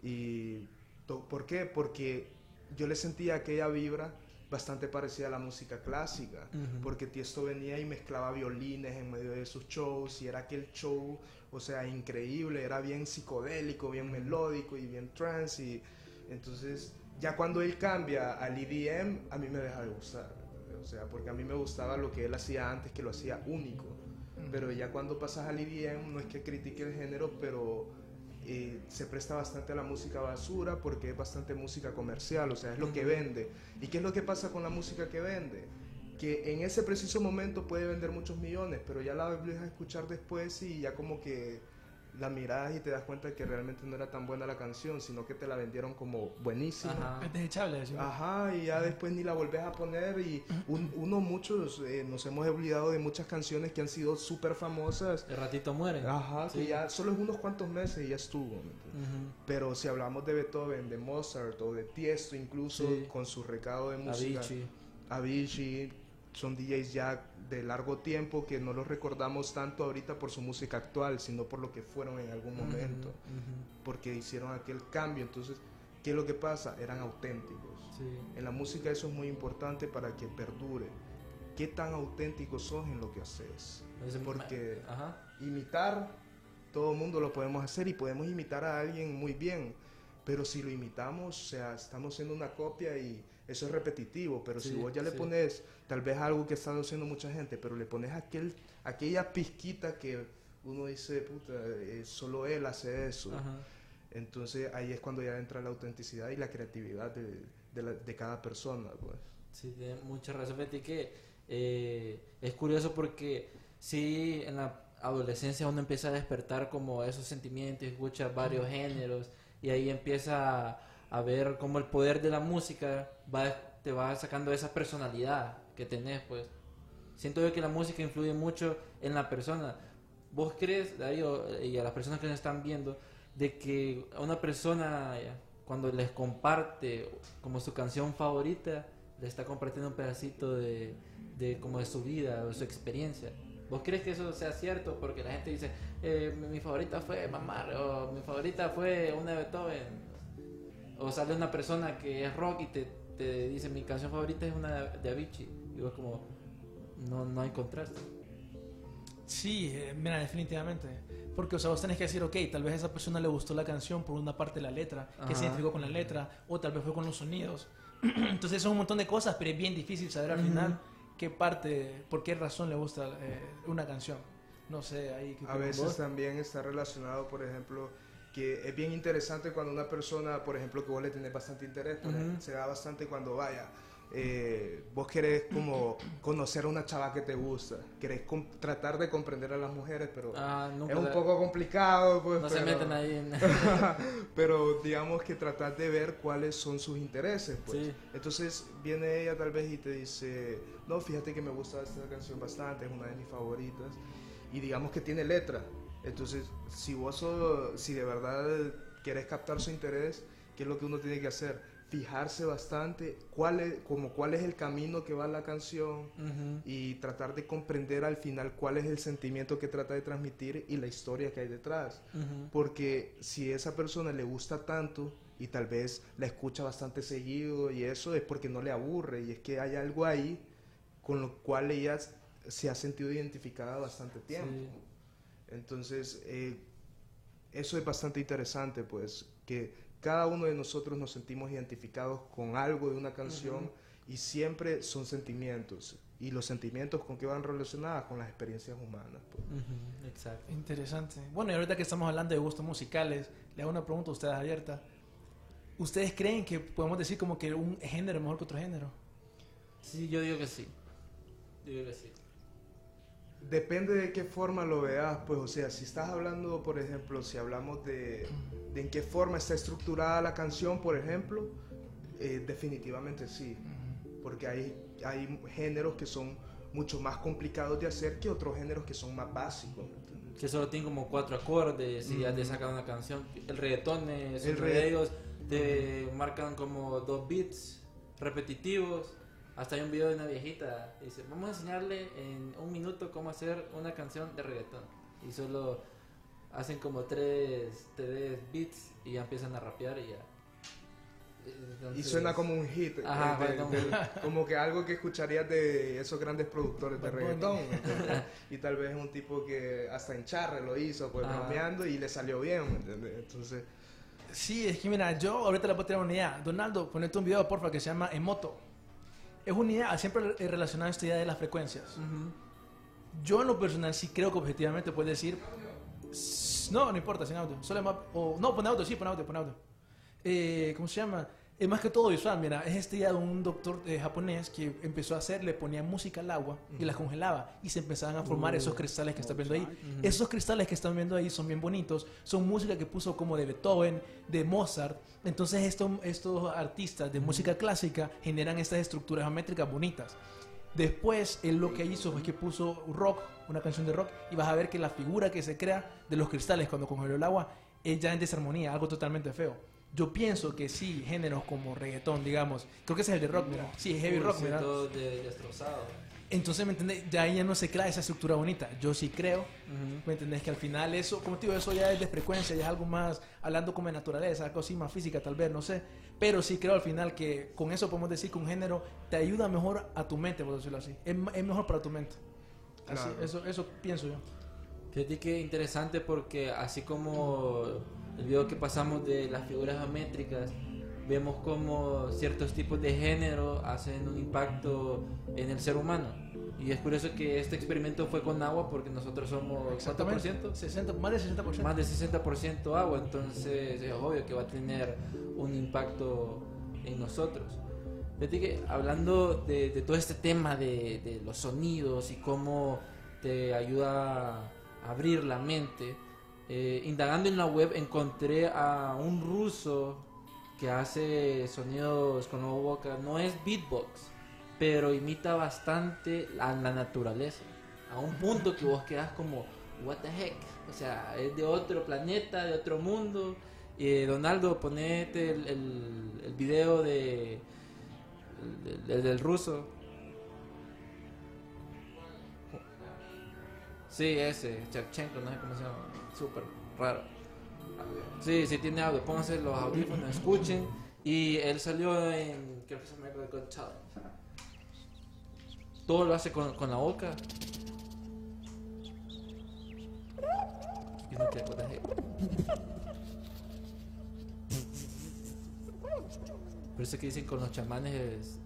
¿Y por qué? Porque yo le sentía aquella vibra bastante parecida a la música clásica, porque Tiesto venía y mezclaba violines en medio de sus shows y era aquel show, o sea, increíble, era bien psicodélico, bien melódico y bien trance y entonces ya cuando él cambia al EDM a mí me deja de gustar, o sea, porque a mí me gustaba lo que él hacía antes que lo hacía único, pero ya cuando pasas al EDM no es que critique el género, pero eh, se presta bastante a la música basura porque es bastante música comercial, o sea, es lo que vende. ¿Y qué es lo que pasa con la música que vende? Que en ese preciso momento puede vender muchos millones, pero ya la vuelves a escuchar después y ya como que la miras y te das cuenta que realmente no era tan buena la canción, sino que te la vendieron como buenísima. Ajá. Es desechable, decimos. Ajá, y ya después ni la volvés a poner y un- uno, muchos, eh, nos hemos olvidado de muchas canciones que han sido súper famosas. El ratito muere. Ajá, que Sí. ya solo es unos cuantos meses y ya estuvo. Pero si hablamos de Beethoven, de Mozart o de Tiesto incluso, Sí. con su recado de música, Avicii. Avicii, son DJs ya de largo tiempo que no los recordamos tanto ahorita por su música actual, sino por lo que fueron en algún momento, Ujú, ujú. porque hicieron aquel cambio. Entonces, ¿qué es lo que pasa? Eran auténticos. Sí. En la música eso es muy importante para que perdure. ¿Qué tan auténtico sos en lo que haces? Ese- Porque Ajá. imitar, todo el mundo lo podemos hacer y podemos imitar a alguien muy bien, pero si lo imitamos, o sea, estamos haciendo una copia y eso es repetitivo, pero si Sí, vos ya le sí. pones tal vez algo que está haciendo mucha gente, pero le pones aquel, aquella pizquita que uno dice, puta, eh, solo él hace eso. Ajá. Entonces ahí es cuando ya entra la autenticidad y la creatividad de, de la- de cada persona. Pues. Sí, tiene mucha razón. Fíjate que eh, es curioso porque sí, en la adolescencia uno empieza a despertar como esos sentimientos, escucha varios géneros y ahí empieza a, ver cómo el poder de la música te va sacando esa personalidad que tenés, pues. Siento yo que la música influye mucho en la persona. ¿Vos crees, Darío, y a las personas que nos están viendo, de que a una persona eh, cuando les comparte como su canción favorita, le está compartiendo un pedacito de, de como de su vida o de su experiencia? ¿Vos crees que eso sea cierto? Porque la gente dice, eh, mi favorita fue Mamar, o mi favorita fue una de Beethoven. O sale una persona que es rock y te, te dice, mi canción favorita es una de Avicii. Y vos como, no, no hay contraste. Sí, eh, mira, definitivamente. Porque, o sea, vos tenés que decir, ok, tal vez a esa persona le gustó la canción por una parte de la letra, que se identificó con la letra, o tal vez fue con los sonidos. Entonces, son un montón de cosas, pero es bien difícil saber al Ujú. final qué parte, por qué razón le gusta eh, una canción. No sé, ahí. ¿qué A veces vos? también está relacionado, por ejemplo, que es bien interesante cuando una persona, por ejemplo, que vos le tenés bastante interés, por Ujú. ejemplo, se da bastante cuando vaya. eh, vos querés como conocer a una chava que te gusta, querés tratar de comprender a las mujeres, pero Ah, es un poco complicado, pues. No se pero- meten ahí en... pero digamos que tratar de ver cuáles son sus intereses, pues. Sí. Entonces viene ella tal vez y te dice, no, fíjate que me gusta esta canción bastante, es una de mis favoritas, y digamos que tiene letra. Entonces, si vos sos- si de verdad querés captar su interés, ¿qué es lo que uno tiene que hacer? Fijarse bastante cuál es, como cuál es el camino que va la canción y tratar de comprender al final cuál es el sentimiento que trata de transmitir y la historia que hay detrás. Porque si esa persona le gusta tanto y tal vez la escucha bastante seguido y eso es porque no le aburre y es que hay algo ahí con lo cual ella se ha sentido identificada bastante tiempo. Entonces, eh, eso es bastante interesante, pues, que cada uno de nosotros nos sentimos identificados con algo de una canción y siempre son sentimientos. Y los sentimientos con qué van relacionadas con las experiencias humanas. pues. Exacto. Interesante. Bueno, y ahorita que estamos hablando de gustos musicales, le hago una pregunta a ustedes abierta. ¿Ustedes creen que podemos decir como que un género es mejor que otro género? Sí, yo digo que sí. Yo digo que sí. Depende de qué forma lo veas, pues, o sea, si estás hablando, por ejemplo, si hablamos de, de en qué forma está estructurada la canción, por ejemplo, eh, definitivamente sí, porque hay, hay géneros que son mucho más complicados de hacer que otros géneros que son más básicos. Que solo tiene como cuatro acordes y ya te sacan una canción. El reggaetón es El uno regga- de ellos. Te marcan como dos beats repetitivos. Hasta hay un video de una viejita. Dice, vamos a enseñarle en un minuto cómo hacer una canción de reggaetón. Y solo hacen como tres, tres beats y ya empiezan a rapear y ya. Y Entonces- suena como un hit, Ajá, de- como- del- como que algo que escucharías de esos grandes productores de reggaetón. y tal vez un tipo que hasta en charre lo hizo, pues Ajá. bromeando y le salió bien, ¿me entiendes? Entonces, Sí, es que mira, yo ahorita le puedo tirar una idea. Donaldo, ponete un video, porfa, que se llama Emoto. Es una idea siempre relacionada a esta idea de las frecuencias. Ujú. Yo en lo personal sí creo que objetivamente puedes decir... "S- No, no importa, sin audio. Solo o, no, pon audio, sí, pon audio, pon audio. Eh, ¿Cómo se llama? Es más que todo visual, mira, es esta idea de un doctor eh, japonés que empezó a hacer, le ponía música al agua y la congelaba y se empezaban a formar esos cristales que están viendo ahí. Esos cristales que están viendo ahí son bien bonitos, son música que puso como de Beethoven, de Mozart. Entonces estos, estos artistas de música clásica generan estas estructuras geométricas bonitas. Después, él lo que hizo fue que puso rock, una canción de rock, y vas a ver que la figura que se crea de los cristales cuando congeló el agua es ya en desarmonía, algo totalmente feo. Yo pienso que sí, géneros como reggaetón, digamos, creo que ese es el de rock, mira. Sí, heavy Uy, rock, mira. todo de- destrozado. Entonces, ¿me entiendes? Ya ahí ya no se crea esa estructura bonita. Yo sí creo. ¿me entendés? Que al final eso, como te digo, eso ya es de frecuencia, ya es algo más, hablando como de naturaleza, algo así más física tal vez, no sé. Pero sí creo al final que con eso podemos decir que un género te ayuda mejor a tu mente, por decirlo así. Es, es mejor para tu mente. Así, Claro. eso, eso pienso yo. Fíjate que interesante porque así como el video que pasamos de las figuras geométricas, vemos como ciertos tipos de género hacen un impacto en el ser humano. Y es curioso que este experimento fue con agua porque nosotros somos ¿cuánto por ciento? 60, más del 60%. Más del 60% agua, entonces es obvio que va a tener un impacto en nosotros. Fíjate que hablando de, de todo este tema de, de los sonidos y cómo te ayuda a abrir la mente, eh, indagando en la web encontré a un ruso que hace sonidos con la boca, no es beatbox, pero imita bastante a la naturaleza, a un punto que vos quedas como, what the heck, o sea, es de otro planeta, de otro mundo. Eh, Donaldo, ponete el, el, video de el- el- del ruso. Sí, ese, Chevchenko, no sé cómo se llama, súper raro. Sí, sí tiene audio, pónganse los audífonos, escuchen. Y él salió en, creo que se llama Got Talent. Todo lo hace con, con la boca. Y no te heck. Por eso que dicen con los chamanes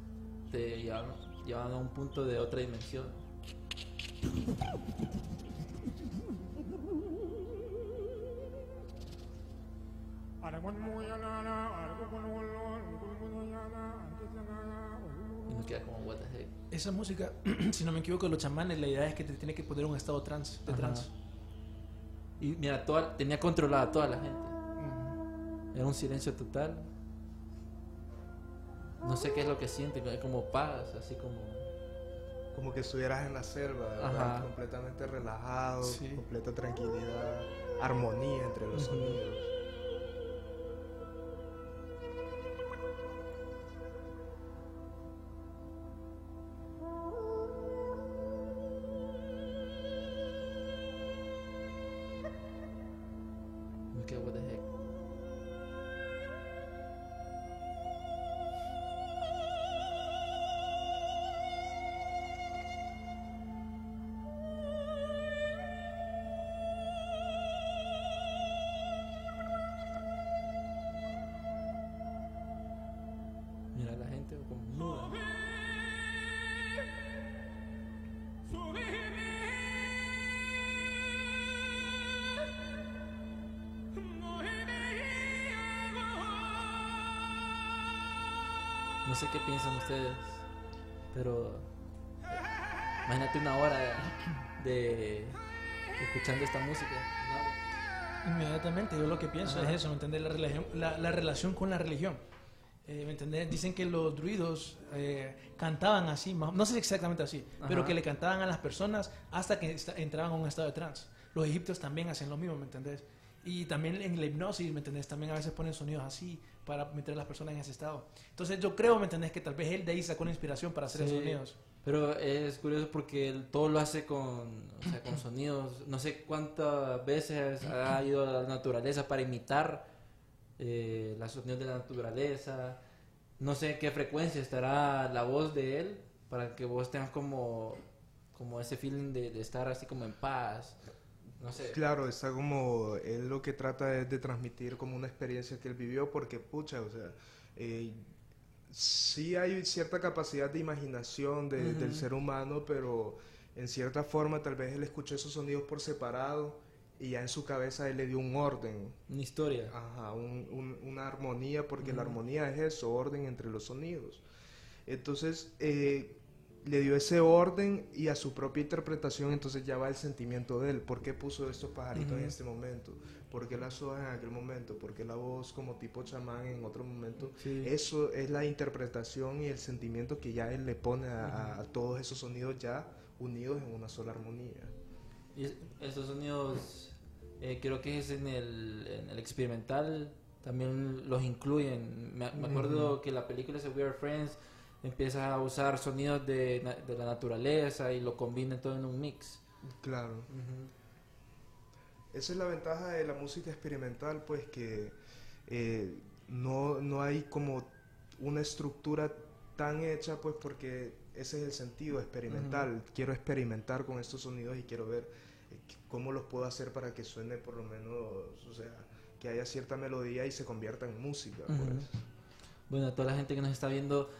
te llevan, llevan a un punto de otra dimensión. Esa música, si no me equivoco, los chamanes, la idea es que te tiene que poner en un estado trance, de Ajá. trance. Y mira, toda, tenía controlada a toda la gente. Era un silencio total. No sé qué es lo que siente, es como paz, así como... Como que estuvieras en la selva, completamente relajado, Sí. completa tranquilidad, armonía entre los sonidos. Sé qué piensan ustedes, pero imagínate una hora de escuchando esta música. ¿no? Inmediatamente, yo lo que pienso Ajá. es eso, ¿me entendés? La, religión- la, la relación con la religión. Eh, ¿Me entendés? Dicen que los druidos eh, cantaban así, no sé exactamente así, pero Ajá. que le cantaban a las personas hasta que entraban a un estado de trance. Los egipcios también hacen lo mismo, ¿me entendés? Y también en la hipnosis, ¿me entendés? También a veces ponen sonidos así para meter a las personas en ese estado. Entonces yo creo, ¿me entendés? Que tal vez él de ahí sacó una inspiración para hacer Sí. esos sonidos. Pero es curioso porque él todo lo hace con, o sea, con sonidos. No sé cuántas veces ha ido a la naturaleza para imitar eh, los sonidos de la naturaleza. No sé qué frecuencia estará la voz de él para que vos tengas como, como ese feeling de, de estar así como en paz. No sé. Claro, está como, él lo que trata es de transmitir como una experiencia que él vivió, porque pucha, o sea, eh, sí hay cierta capacidad de imaginación de- del Ujú. ser humano, pero en cierta forma tal vez él escuchó esos sonidos por separado y ya en su cabeza él le dio un orden, Una historia. Ajá, un- un- una armonía, porque la Ujú. armonía es eso, orden entre los sonidos. Entonces, eh, le dio ese orden y a su propia interpretación, entonces ya va el sentimiento de él. ¿Por qué puso estos pajaritos en este momento? ¿Por qué las hojas en aquel momento? ¿Por qué la voz como tipo chamán en otro momento? Sí. Eso es la interpretación y el sentimiento que ya él le pone a, todos esos sonidos ya unidos en una sola armonía. Y es- esos sonidos, eh, creo que es en el, en el experimental, también los incluyen. Me, me acuerdo que la película ese We Are Friends empieza a usar sonidos de, de la naturaleza y lo combina todo en un mix. Claro. Esa es la ventaja de la música experimental, pues que eh, no, no hay como una estructura tan hecha, pues porque ese es el sentido experimental. Quiero experimentar con estos sonidos y quiero ver eh, cómo los puedo hacer para que suene por lo menos, o sea, que haya cierta melodía y se convierta en música. Ujú. pues. Bueno, a toda la gente que nos está viendo,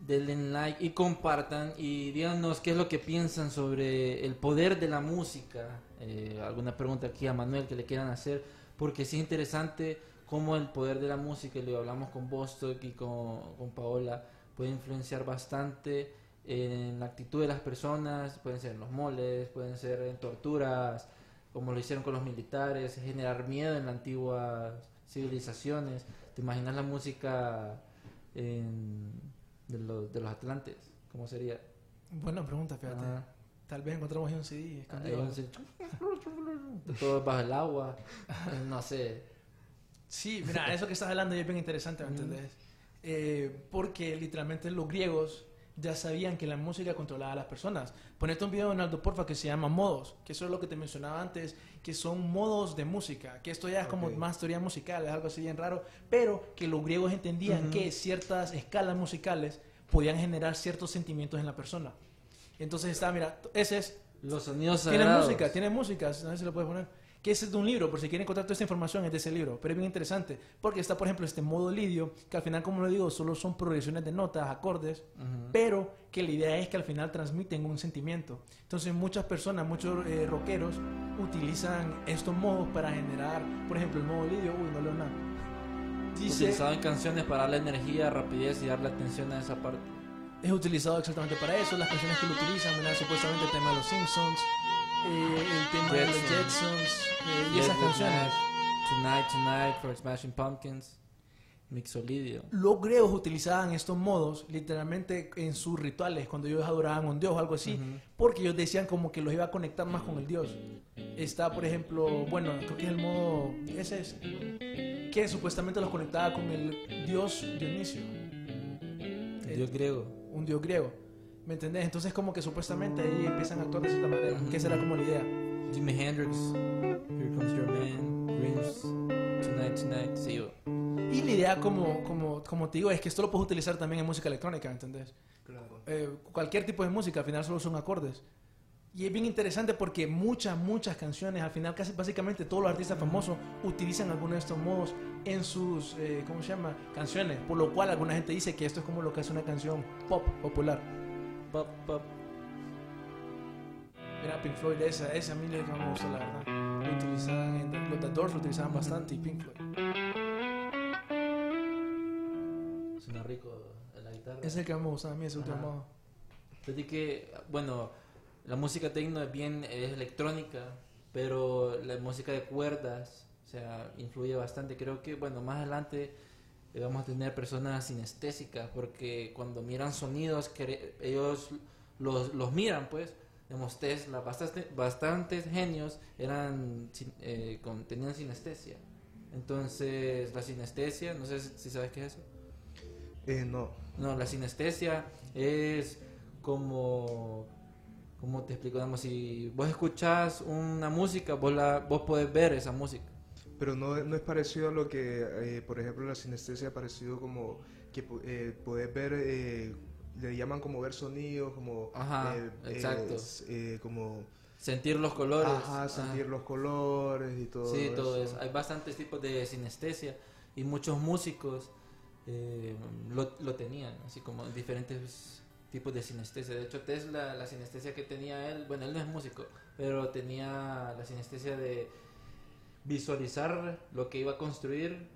denle like y compartan y díganos qué es lo que piensan sobre el poder de la música. Eh, alguna pregunta aquí a Manuel que le quieran hacer, porque sí es interesante cómo el poder de la música, y lo hablamos con Bostock y con, con Paola, puede influenciar bastante en la actitud de las personas, pueden ser en los moles, pueden ser en torturas, como lo hicieron con los militares, generar miedo en las antiguas civilizaciones. ¿Te imaginas la música en- de, los, de los atlantes? ¿Cómo sería? Buena pregunta, fíjate. Tal vez encontramos un CD escondido. Todo bajo el agua. No sé. Sí, mira, eso que estás hablando es bien interesante, ¿me entendés? Eh, porque literalmente los griegos ya sabían que la música controlaba a las personas. Ponete un video, Donaldo, porfa, que se llama Modos, que eso es lo que te mencionaba antes, que son modos de música, que esto ya es como más teoría musical, es algo así bien raro, pero que los griegos entendían que ciertas escalas musicales podían generar ciertos sentimientos en la persona. Entonces está, mira, ese es Los sonidos tiene sagrados. música, tiene música, no sé si lo puedes poner. Que ese es de un libro, por si quieren encontrar toda esta información es de ese libro, pero es bien interesante, porque está, por ejemplo, este modo lidio, que al final, como lo digo, solo son progresiones de notas, acordes, Ujú. pero que la idea es que al final transmiten un sentimiento. Entonces, muchas personas, muchos eh, rockeros utilizan estos modos para generar, por ejemplo, el modo lidio, uy, no leo nada. Dice, Utilizado en canciones para darle energía, rapidez y darle atención a esa parte. es utilizado exactamente para eso. Las canciones que lo utilizan, ¿verdad? supuestamente el tema de los Simpsons, el tema de los Jetsons. Eh, y esas canciones. Night, Tonight, Tonight, for Smashing Pumpkins, Mixolidio. Los griegos utilizaban estos modos literalmente en sus rituales, cuando ellos adoraban a un dios o algo así, porque ellos decían como que los iba a conectar más con el dios. Está, por ejemplo, bueno, creo que es el modo, ese es, que supuestamente los conectaba con el dios Dionisio, El dios griego. un dios griego. ¿Me entendés? Entonces como que supuestamente ahí empiezan a actuar de cierta manera, que esa era como la idea. Jimi Hendrix, Here Comes Your Man, Dreams, Tonight, Tonight, sí. o- Y la idea, como, como, como te digo, es que esto lo puedes utilizar también en música electrónica, ¿me entendés? Claro. eh, cualquier tipo de música, al final solo son acordes. Y es bien interesante porque muchas, muchas canciones, al final casi básicamente todos los artistas famosos utilizan algunos de estos modos en sus, eh, ¿cómo se llama? Canciones. Por lo cual alguna gente dice que esto es como lo que hace una canción pop popular. Pop, pop. Mira, Pink Floyd, esa, esa a mí le me gusta, la verdad. Lo utilizaban, en- los The Doors lo utilizaban bastante y Pink Floyd. Suena rico la guitarra. Es el que más me gusta a mí, ese último modo. Fíjate que, bueno, la música techno es bien es electrónica, pero la música de cuerdas, o sea, influye bastante. Creo que, bueno, más adelante vamos a tener personas sinestésicas, porque cuando miran sonidos, ellos los, los miran, pues. Digamos, Tesla, bastante, bastantes genios eran, eh, con- tenían sinestesia. Entonces, la sinestesia, no sé si, sabes qué es eso. Eh, no. No, la sinestesia es como, como te explico, digamos, si vos escuchás una música, vos, la, vos podés ver esa música. Pero no, no es parecido a lo que, eh, por ejemplo, la sinestesia parecido como que eh, puedes ver, eh, le llaman como ver sonidos, como... Ajá, eh, eh, exacto. s- eh, como... Sentir los colores. Ajá, sentir Ajá. los colores y todo Sí, eso. todo eso. Hay bastantes tipos de sinestesia y muchos músicos eh, lo, lo tenían, así como diferentes tipos de sinestesia. De hecho, Tesla, la sinestesia que tenía él, bueno, él no es músico, pero tenía la sinestesia de visualizar lo que iba a construir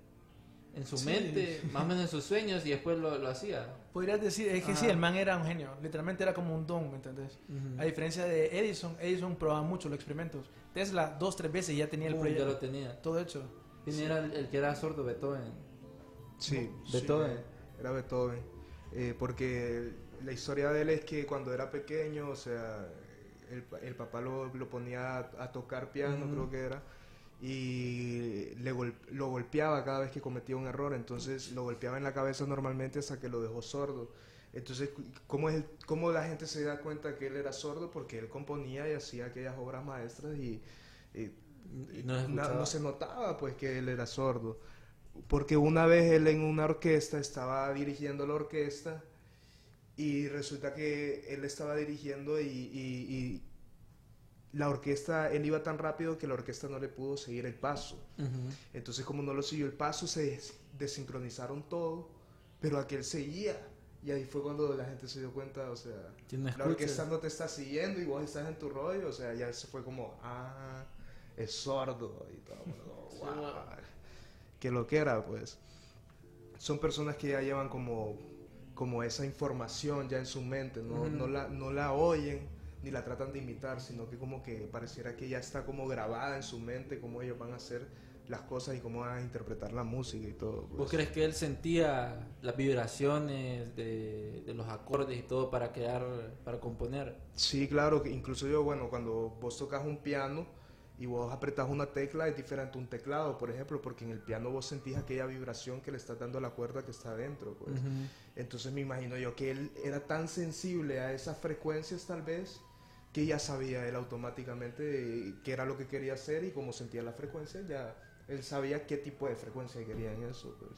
en su Sí. mente, más o menos en sus sueños, y después lo, lo hacía. Podrías decir, es que sí, Ajá. el man era un genio. Literalmente era como un don, ¿me entendés? A diferencia de Edison, Edison probaba mucho los experimentos. Tesla, dos, tres veces ya tenía el Pum, ya proyecto. lo tenía. Todo hecho. ¿Quién era el, el que era sordo? Beethoven. Sí, Beethoven. sí, era Beethoven. Eh, porque la historia de él es que cuando era pequeño, o sea, el, el papá lo, lo ponía a, a tocar piano, Ujú. creo que era, y le gol- lo golpeaba cada vez que cometía un error, entonces lo golpeaba en la cabeza normalmente hasta que lo dejó sordo. Entonces, ¿cómo, es el- ¿cómo la gente se da cuenta que él era sordo? Porque él componía y hacía aquellas obras maestras y, y Y no no se notaba pues que él era sordo. Porque una vez él en una orquesta estaba dirigiendo la orquesta y resulta que él estaba dirigiendo y- y la orquesta, él iba tan rápido que la orquesta no le pudo seguir el paso. Entonces como no lo siguió el paso, se des- desincronizaron todo, pero aquel seguía. Y ahí fue cuando la gente se dio cuenta, o sea, no la orquesta no te está siguiendo y vos estás en tu rollo, o sea, ya se fue como, ah, es sordo y todo. wow. Que lo que era, pues. Son personas que ya llevan como, como esa información ya en su mente, no, no, la, no la oyen ni la tratan de imitar, sino que como que pareciera que ya está como grabada en su mente cómo ellos van a hacer las cosas y cómo van a interpretar la música y todo. ¿Vos pues. crees que él sentía las vibraciones de, de los acordes y todo para crear, para componer? Sí, claro, que incluso yo, bueno, cuando vos tocas un piano y vos apretas una tecla es diferente a un teclado, por ejemplo, porque en el piano vos sentís aquella vibración que le estás dando a la cuerda que está adentro, pues. Entonces me imagino yo que él era tan sensible a esas frecuencias tal vez que ya sabía él automáticamente qué era lo que quería hacer y cómo sentía la frecuencia, ya él sabía qué tipo de frecuencia quería en eso, pues.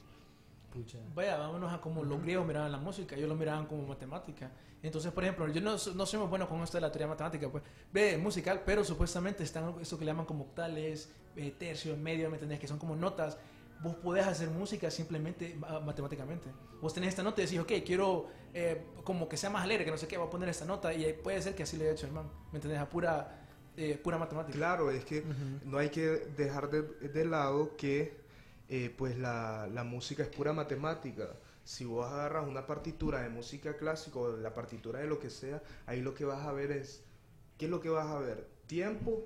Pucha. Vaya, vámonos a como los griegos miraban la música, ellos lo miraban como matemática. Entonces, por ejemplo, yo no, no soy muy bueno con esto de la teoría matemática, pues, ve, musical, pero supuestamente están esto que le llaman como octales, eh, tercios, medio, ¿me entendés? Que son como notas. Vos podés hacer música simplemente matemáticamente. Vos tenés esta nota y decís, ok, quiero eh, como que sea más alegre, que no sé qué, voy a poner esta nota y puede ser que así lo haya hecho el man, ¿me entendés? A pura, eh, pura matemática. Claro, es que no hay que dejar de, de lado que eh, pues la, la música es pura matemática. Si vos agarras una partitura de música clásica o la partitura de lo que sea, ahí lo que vas a ver es, ¿qué es lo que vas a ver? Tiempo,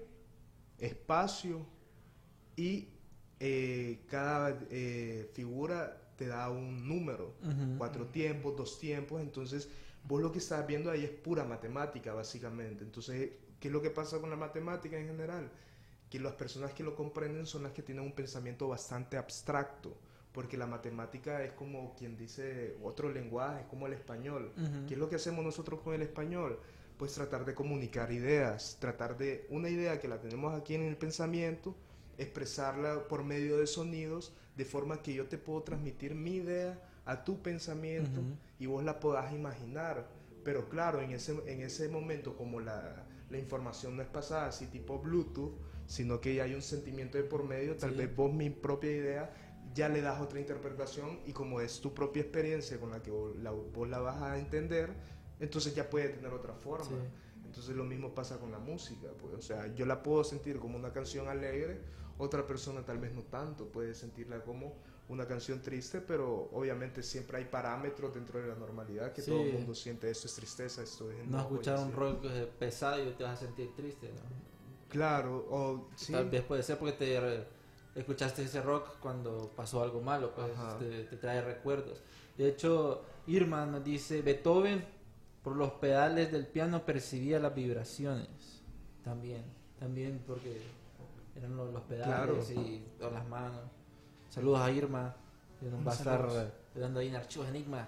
espacio y eh, cada eh, figura te da un número, Ujú. cuatro tiempos, dos tiempos, entonces vos lo que estás viendo ahí es pura matemática básicamente. Entonces, ¿qué es lo que pasa con la matemática en general? Que las personas que lo comprenden son las que tienen un pensamiento bastante abstracto, porque la matemática es como quien dice otro lenguaje, es como el español. Ujú. ¿Qué es lo que hacemos nosotros con el español? Pues tratar de comunicar ideas, tratar de una idea que la tenemos aquí en el pensamiento, expresarla por medio de sonidos, de forma que yo te puedo transmitir mi idea a tu pensamiento y vos la podás imaginar. Pero claro, en ese, en ese momento, como la, la información no es pasada así tipo Bluetooth, sino que ya hay un sentimiento de por medio, tal Sí. vez vos mi propia idea ya le das otra interpretación y como es tu propia experiencia con la que vos la, vos la vas a entender, entonces ya puede tener otra forma. Sí. Entonces lo mismo pasa con la música, pues, o sea, yo la puedo sentir como una canción alegre, otra persona tal vez no tanto, puede sentirla como una canción triste, pero obviamente siempre hay parámetros dentro de la normalidad que Sí. todo el mundo siente, esto es tristeza, esto es No escuchar un rock pesado y te vas a sentir triste, ¿no? Claro, o sí, Tal vez puede ser porque te escuchaste ese rock cuando pasó algo malo, pues te, te trae recuerdos. De hecho, Irma nos dice, Beethoven por los pedales del piano percibía las vibraciones. También, también porque eran los, los pedales Claro. y o las manos. Saludos a Irma, que nos va a estar eh, dando ahí en Archivos Enigma.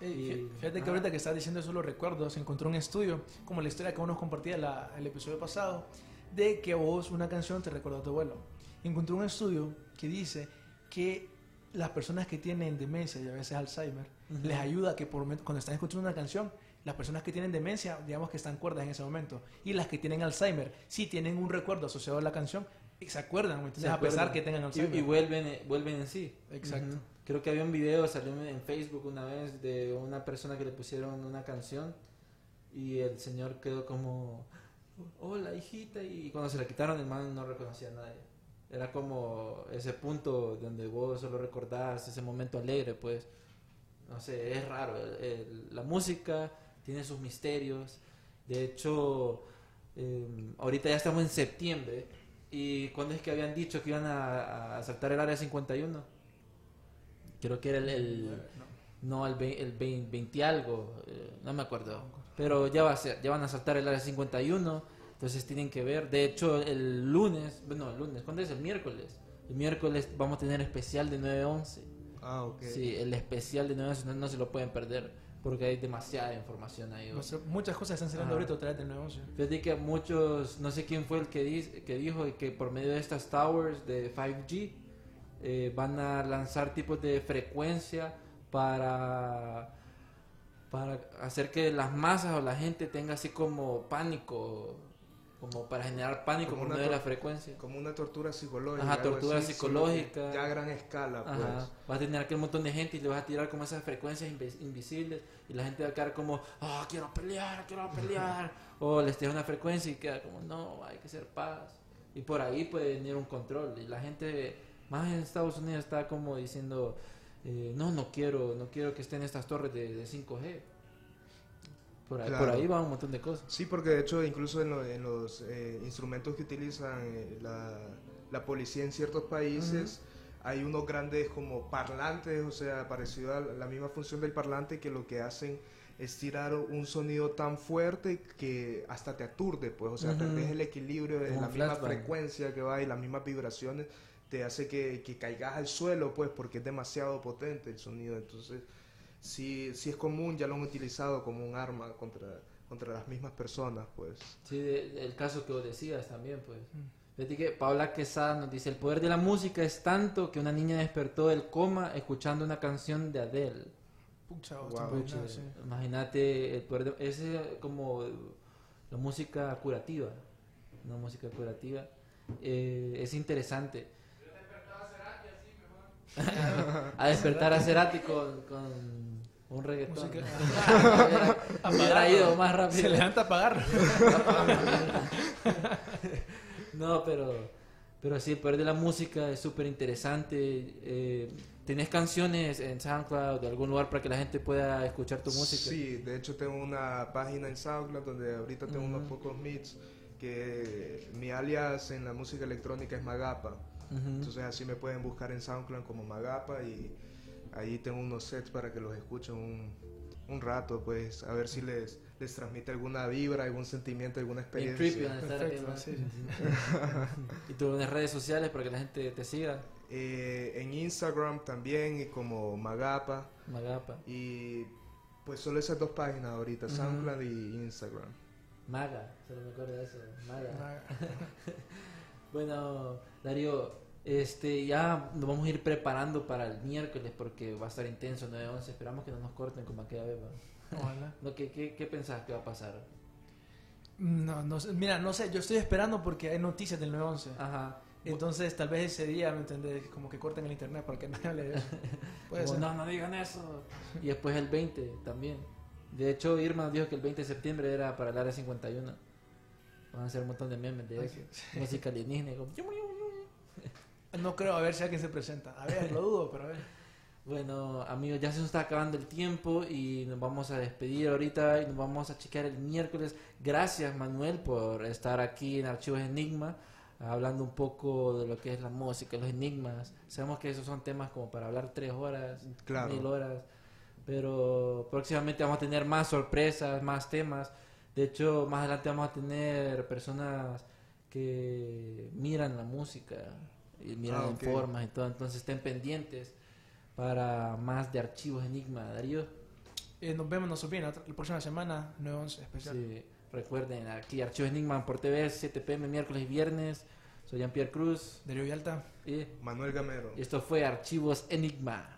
Ey, Y- fí- Fíjate que ajá. ahorita que estás diciendo eso los recuerdos, se encontró un estudio, como la historia que uno nos compartía la- el episodio pasado, de que a vos una canción te recuerda a tu abuelo. Encontró un estudio que dice que las personas que tienen demencia y a veces Alzheimer, Ujú. les ayuda a que por momento- cuando están escuchando una canción, las personas que tienen demencia, digamos que están cuerdas en ese momento, y las que tienen Alzheimer, si tienen un recuerdo asociado a la canción, se acuerdan, ¿me entiendes? Se a pesar acuerdan. que tengan Y- Alzheimer. Y, vuelven, eh, vuelven en sí. Exacto. Ujú. Creo que había un video, salió en Facebook una vez, de una persona que le pusieron una canción y el señor quedó como, hola hijita, y cuando se la quitaron el man no reconocía a nadie. Era como ese punto donde vos solo recordás ese momento alegre, pues, no sé, es raro. el- el- la música tiene sus misterios. De hecho, eh, ahorita ya estamos en septiembre. ¿Y cuándo es que habían dicho que iban a, a asaltar el área 51? Creo que era el, el- no, el, ve- el 20, 20 algo, eh, no me acuerdo. Pero ya va a ser, ya van a asaltar el área 51, entonces tienen que ver. De hecho, el lunes, bueno, el lunes, ¿cuándo es? El miércoles. El miércoles vamos a tener especial de 911. Ah, ok. Sí, el especial de 911 no, no se lo pueden perder porque hay demasiada información ahí. No sé, Muchas cosas están saliendo ahorita a través del negocio. Fíjate que muchos, no sé quién fue el que, di- que dijo que por medio de estas towers de 5G eh, van a lanzar tipos de frecuencia para, para hacer que las masas o la gente tenga así como pánico, como para generar pánico Como por una medio de la frecuencia. Como una tortura psicológica. Ajá, tortura así, psicológica. Ya a gran escala, pues. Ajá. Vas a tener aquel montón de gente y le vas a tirar como esas frecuencias invis- invisibles y la gente va a quedar como, ah, quiero pelear, quiero pelear. o les tiras una frecuencia y queda como, no, hay que ser paz. Y por ahí puede venir un control. Y la gente, más en Estados Unidos, está como diciendo, eh, no, no quiero, no quiero que estén estas torres de, de 5G. Por ahí, por Claro. ahí va un montón de cosas. Sí, porque de hecho incluso en, lo- en los eh, instrumentos que utilizan eh, la, la policía en ciertos países hay unos grandes como parlantes, o sea, parecido a la misma función del parlante que lo que hacen es tirar un sonido tan fuerte que hasta te aturde, pues, o sea, Ujú. perdés el equilibrio de Como la misma frecuencia que va y las mismas vibraciones te hace que, que caigas al suelo, pues, porque es demasiado potente el sonido, entonces sí, sí es común, ya lo han utilizado como un arma contra, contra las mismas personas, pues. Sí, de- el caso que vos decías también, pues. Fíjate que Paula Quesada nos dice, el poder de la música es tanto que una niña despertó del coma escuchando una canción de Adele. Pucha, Wow. sí. Imagínate el poder de... Es eh, como la música curativa. Una música curativa. Eh, es interesante. a despertar a Cerati con, con un reggaetón. Música- Hubiera ido más rápido. Se levanta a pagar. No, pero, Pero sí, el poder de la música es súper interesante. Eh, ¿Tenés canciones en SoundCloud de algún lugar para que la gente pueda escuchar tu música? Sí, de hecho tengo una página en SoundCloud donde ahorita tengo unos pocos mix que mi alias en la música electrónica es Magapa. Entonces así me pueden buscar en SoundCloud como Magapa y ahí tengo unos sets para que los escuchen un, un rato, pues a ver si les, les transmite alguna vibra, algún sentimiento, alguna experiencia. estar Perfecto, aquí, sí, sí. y tus redes sociales para que la gente te siga. Eh, en Instagram también y como Magapa Magapa. y pues solo esas dos páginas ahorita, SoundCloud y Instagram. Maga, solo me acuerdo de eso. Maga. Maga. Bueno, Darío, este, ya nos vamos a ir preparando para el miércoles porque va a estar intenso 9-11. Esperamos que no nos corten como aquella vez. Ojalá. No, ¿qué, qué, ¿Qué pensás que va a pasar? No, no sé. Mira, no sé, yo estoy esperando porque hay noticias del 911. Ajá. Entonces, tal vez ese día, ¿me entendés? Como que corten el internet para que nadie hable de eso. Puede Como, ser. no, no digan eso. Y después el 20 también. De hecho, Irma dijo que el 20 de septiembre era para el área 51. Van a hacer un montón de memes de eso. Música alienígena. como, No creo, a ver si alguien se presenta. A ver, lo dudo, pero a ver. Bueno, amigos, ya se nos está acabando el tiempo y nos vamos a despedir ahorita y nos vamos a chequear el miércoles. Gracias, Manuel, por estar aquí en Archivos Enigma, hablando un poco de lo que es la música, los enigmas. Sabemos que esos son temas como para hablar tres horas, Claro. mil horas, pero próximamente vamos a tener más sorpresas, más temas. De hecho, más adelante vamos a tener personas que miran la música y miran Ah, en ok. formas y todo, entonces estén pendientes para más de archivos Enigma, Darío. Eh, nos vemos, nos olviden, la, próxima semana, 911 especial. Sí, recuerden, aquí Archivos Enigma por TV, 7 pm, miércoles y viernes. Soy Jean-Pierre Cruz Darío Yalta. y Manuel Gamero. esto fue Archivos Enigma.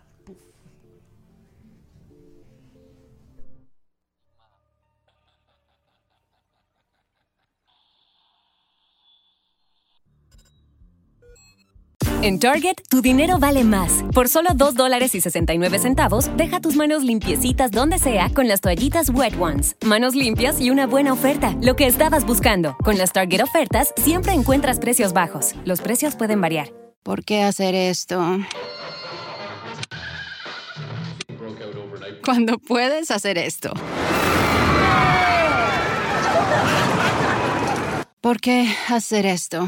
En Target, tu dinero vale más. Por solo 2 dólares y 69 centavos, deja tus manos limpiecitas donde sea con las toallitas Wet Ones. Manos limpias y una buena oferta. Lo que estabas buscando. Con las Target ofertas, siempre encuentras precios bajos. Los precios pueden variar. ¿Por qué hacer esto? Cuando puedes hacer esto. ¿Por qué hacer esto?